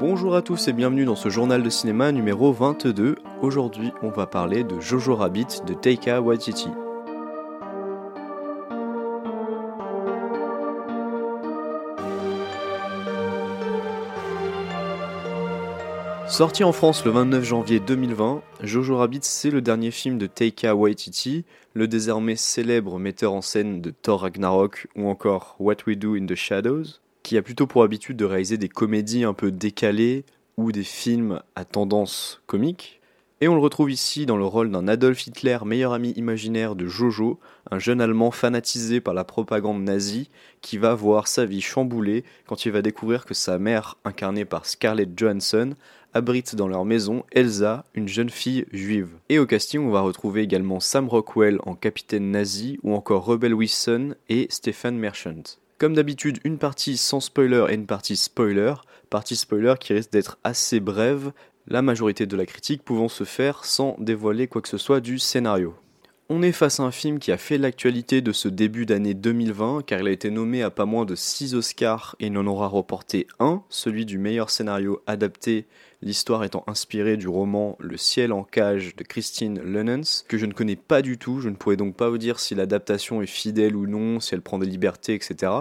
Bonjour à tous et bienvenue dans ce journal de cinéma numéro 22. Aujourd'hui, on va parler de Jojo Rabbit de Taika Waititi. Sorti en France le 29 janvier 2020, Jojo Rabbit c'est le dernier film de Taika Waititi, le désormais célèbre metteur en scène de Thor Ragnarok ou encore What We Do in the Shadows, qui a plutôt pour habitude de réaliser des comédies un peu décalées ou des films à tendance comique. Et on le retrouve ici dans le rôle d'un Adolf Hitler, meilleur ami imaginaire de Jojo, un jeune Allemand fanatisé par la propagande nazie, qui va voir sa vie chamboulée quand il va découvrir que sa mère, incarnée par Scarlett Johansson, abrite dans leur maison Elsa, une jeune fille juive. Et au casting, on va retrouver également Sam Rockwell en capitaine nazi, ou encore Rebel Wilson et Stephen Merchant. Comme d'habitude, une partie sans spoiler et une partie spoiler, partie spoiler qui risque d'être assez brève, la majorité de la critique pouvant se faire sans dévoiler quoi que ce soit du scénario. On est face à un film qui a fait l'actualité de ce début d'année 2020 car il a été nommé à pas moins de 6 Oscars et n'en aura reporté un, celui du meilleur scénario adapté, l'histoire étant inspirée du roman Le ciel en cage de Christine Lenens, que je ne connais pas du tout, je ne pourrais donc pas vous dire si l'adaptation est fidèle ou non, si elle prend des libertés, etc.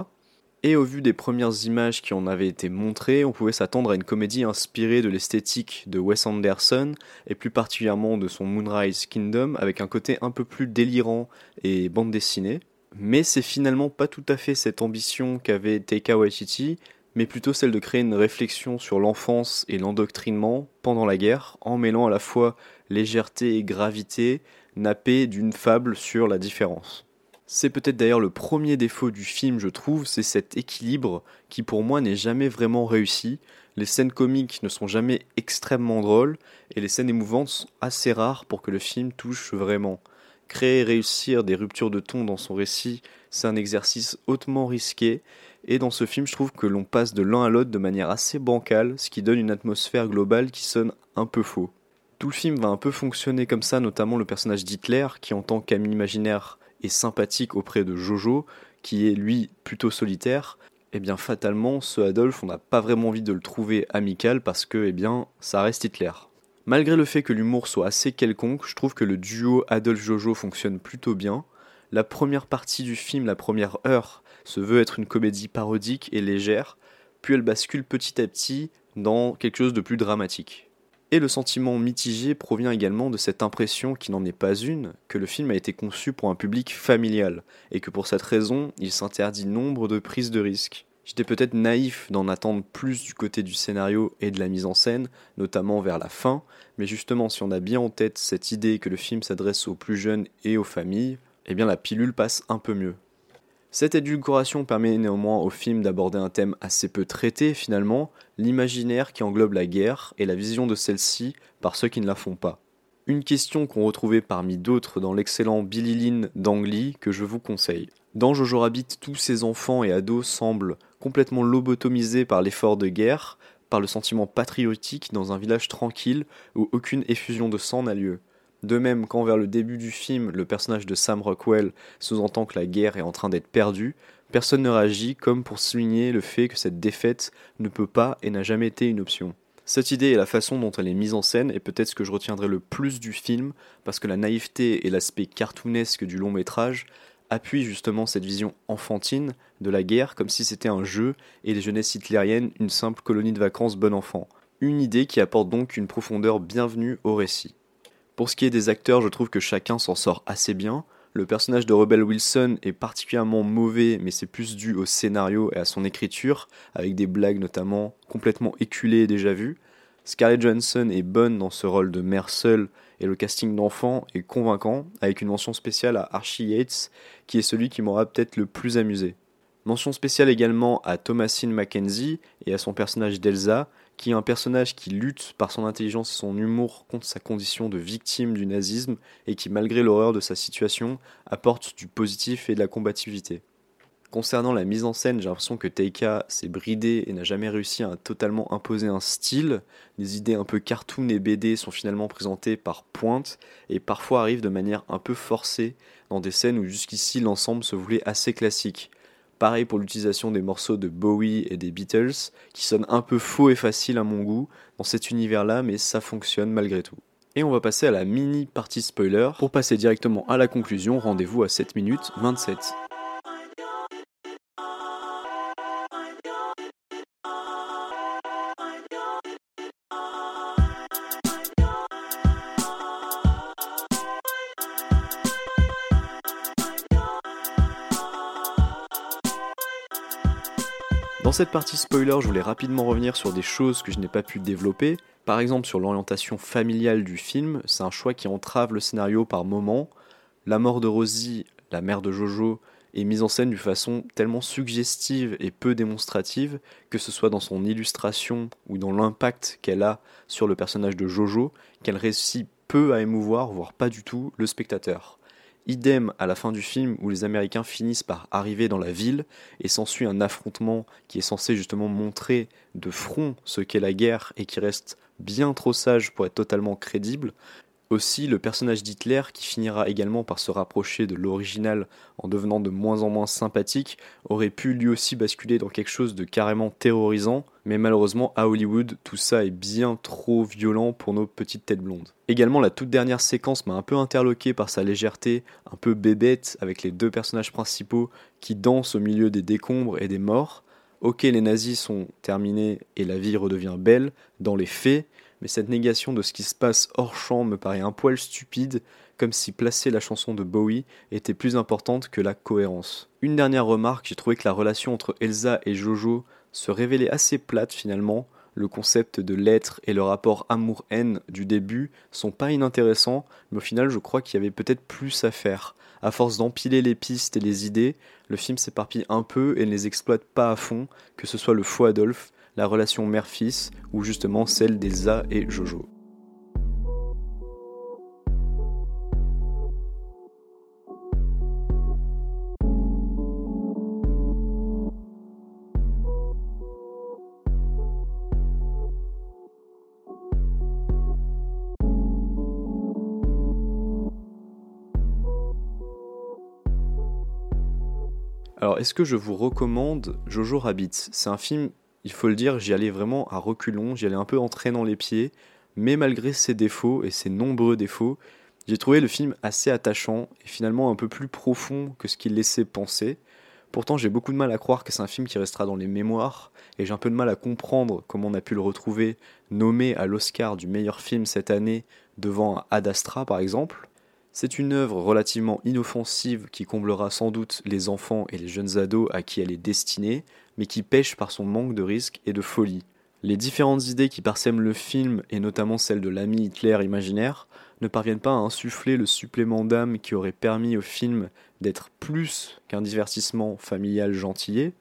Et au vu des premières images qui en avaient été montrées, on pouvait s'attendre à une comédie inspirée de l'esthétique de Wes Anderson, et plus particulièrement de son Moonrise Kingdom, avec un côté un peu plus délirant et bande dessinée. Mais c'est finalement pas tout à fait cette ambition qu'avait Taika Waititi, mais plutôt celle de créer une réflexion sur l'enfance et l'endoctrinement pendant la guerre, en mêlant à la fois légèreté et gravité, nappée d'une fable sur la différence. C'est peut-être d'ailleurs le premier défaut du film, je trouve, c'est cet équilibre qui pour moi n'est jamais vraiment réussi. Les scènes comiques ne sont jamais extrêmement drôles et les scènes émouvantes sont assez rares pour que le film touche vraiment. Créer et réussir des ruptures de ton dans son récit, c'est un exercice hautement risqué et dans ce film, je trouve que l'on passe de l'un à l'autre de manière assez bancale, ce qui donne une atmosphère globale qui sonne un peu faux. Tout le film va un peu fonctionner comme ça, notamment le personnage d'Hitler, qui en tant qu'ami imaginaire et sympathique auprès de Jojo, qui est lui plutôt solitaire, eh bien fatalement, ce Adolphe, on n'a pas vraiment envie de le trouver amical parce que, eh bien, ça reste Hitler. Malgré le fait que l'humour soit assez quelconque, je trouve que le duo Adolphe-Jojo fonctionne plutôt bien. La première partie du film, la première heure, se veut être une comédie parodique et légère, puis elle bascule petit à petit dans quelque chose de plus dramatique. Et le sentiment mitigé provient également de cette impression qui n'en est pas une, que le film a été conçu pour un public familial, et que pour cette raison, il s'interdit nombre de prises de risques. J'étais peut-être naïf d'en attendre plus du côté du scénario et de la mise en scène, notamment vers la fin, mais justement si on a bien en tête cette idée que le film s'adresse aux plus jeunes et aux familles, eh bien la pilule passe un peu mieux. Cette édulcoration permet néanmoins au film d'aborder un thème assez peu traité finalement, l'imaginaire qui englobe la guerre et la vision de celle-ci par ceux qui ne la font pas. Une question qu'on retrouvait parmi d'autres dans l'excellent Billy Lynn d'Angly que je vous conseille. Dans Jojo Rabbit, tous ces enfants et ados semblent complètement lobotomisés par l'effort de guerre, par le sentiment patriotique dans un village tranquille où aucune effusion de sang n'a lieu. De même, quand vers le début du film, le personnage de Sam Rockwell sous-entend que la guerre est en train d'être perdue, personne ne réagit comme pour souligner le fait que cette défaite ne peut pas et n'a jamais été une option. Cette idée et la façon dont elle est mise en scène est peut-être ce que je retiendrai le plus du film, parce que la naïveté et l'aspect cartoonesque du long métrage appuient justement cette vision enfantine de la guerre comme si c'était un jeu et les jeunesses hitlériennes une simple colonie de vacances bon enfant. Une idée qui apporte donc une profondeur bienvenue au récit. Pour ce qui est des acteurs, je trouve que chacun s'en sort assez bien. Le personnage de Rebel Wilson est particulièrement mauvais, mais c'est plus dû au scénario et à son écriture, avec des blagues notamment complètement éculées et déjà vues. Scarlett Johansson est bonne dans ce rôle de mère seule, et le casting d'enfant est convaincant, avec une mention spéciale à Archie Yates, qui est celui qui m'aura peut-être le plus amusé. Mention spéciale également à Thomasine Mackenzie et à son personnage d'Elsa, qui est un personnage qui lutte par son intelligence et son humour contre sa condition de victime du nazisme et qui, malgré l'horreur de sa situation, apporte du positif et de la combativité. Concernant la mise en scène, j'ai l'impression que Taika s'est bridé et n'a jamais réussi à totalement imposer un style. Les idées un peu cartoon et BD sont finalement présentées par pointe et parfois arrivent de manière un peu forcée dans des scènes où jusqu'ici l'ensemble se voulait assez classique. Pareil pour l'utilisation des morceaux de Bowie et des Beatles, qui sonnent un peu faux et faciles à mon goût dans cet univers-là, mais ça fonctionne malgré tout. Et on va passer à la mini partie spoiler. Pour passer directement à la conclusion, rendez-vous à 7 minutes 27. Dans cette partie spoiler, je voulais rapidement revenir sur des choses que je n'ai pas pu développer. Par exemple, sur l'orientation familiale du film, c'est un choix qui entrave le scénario par moments. La mort de Rosie, la mère de Jojo, est mise en scène d'une façon tellement suggestive et peu démonstrative, que ce soit dans son illustration ou dans l'impact qu'elle a sur le personnage de Jojo, qu'elle réussit peu à émouvoir, voire pas du tout, le spectateur. Idem à la fin du film où les Américains finissent par arriver dans la ville et s'ensuit un affrontement qui est censé justement montrer de front ce qu'est la guerre et qui reste bien trop sage pour être totalement crédible. Aussi, le personnage d'Hitler, qui finira également par se rapprocher de l'original en devenant de moins en moins sympathique, aurait pu lui aussi basculer dans quelque chose de carrément terrorisant, mais malheureusement à Hollywood, tout ça est bien trop violent pour nos petites têtes blondes. Également, la toute dernière séquence m'a un peu interloqué par sa légèreté, un peu bébête, avec les deux personnages principaux qui dansent au milieu des décombres et des morts. Ok, les nazis sont terminés et la vie redevient belle, dans les faits, mais cette négation de ce qui se passe hors champ me paraît un poil stupide, comme si placer la chanson de Bowie était plus importante que la cohérence. Une dernière remarque, j'ai trouvé que la relation entre Elsa et Jojo se révélait assez plate finalement, le concept de l'être et le rapport amour-haine du début sont pas inintéressants, mais au final je crois qu'il y avait peut-être plus à faire. À force d'empiler les pistes et les idées, le film s'éparpille un peu et ne les exploite pas à fond, que ce soit le faux Adolphe, la relation mère-fils ou justement celle des A et Jojo. Alors, est-ce que je vous recommande Jojo Rabbit? C'est un film il faut le dire, j'y allais vraiment à reculons, j'y allais un peu en traînant les pieds, mais malgré ses défauts et ses nombreux défauts, j'ai trouvé le film assez attachant et finalement un peu plus profond que ce qu'il laissait penser. Pourtant, j'ai beaucoup de mal à croire que c'est un film qui restera dans les mémoires, et j'ai un peu de mal à comprendre comment on a pu le retrouver nommé à l'Oscar du meilleur film cette année devant Ad Astra par exemple. C'est une œuvre relativement inoffensive qui comblera sans doute les enfants et les jeunes ados à qui elle est destinée, mais qui pêche par son manque de risque et de folie. Les différentes idées qui parsèment le film, et notamment celle de l'ami Hitler imaginaire, ne parviennent pas à insuffler le supplément d'âme qui aurait permis au film d'être plus qu'un divertissement familial gentillé,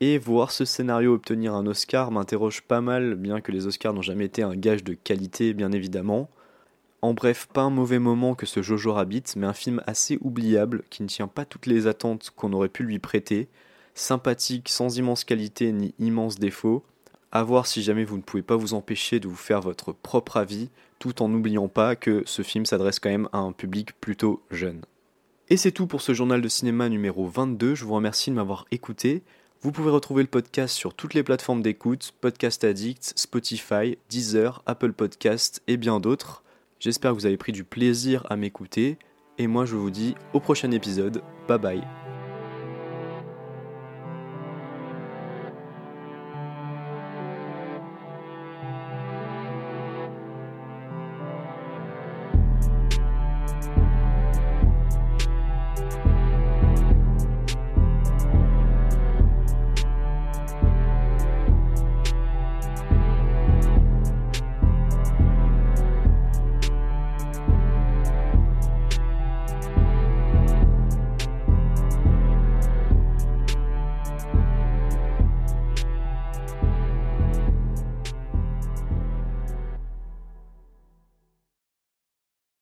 et voir ce scénario obtenir un Oscar m'interroge pas mal, bien que les Oscars n'ont jamais été un gage de qualité, bien évidemment. En bref, pas un mauvais moment que ce Jojo Rabbit, mais un film assez oubliable qui ne tient pas toutes les attentes qu'on aurait pu lui prêter, sympathique, sans immense qualité ni immense défaut. À voir si jamais vous ne pouvez pas vous empêcher de vous faire votre propre avis, tout en n'oubliant pas que ce film s'adresse quand même à un public plutôt jeune. Et c'est tout pour ce journal de cinéma numéro 22. Je vous remercie de m'avoir écouté. Vous pouvez retrouver le podcast sur toutes les plateformes d'écoute, Podcast Addict, Spotify, Deezer, Apple Podcast et bien d'autres. J'espère que vous avez pris du plaisir à m'écouter. Et moi je vous dis au prochain épisode. Bye bye.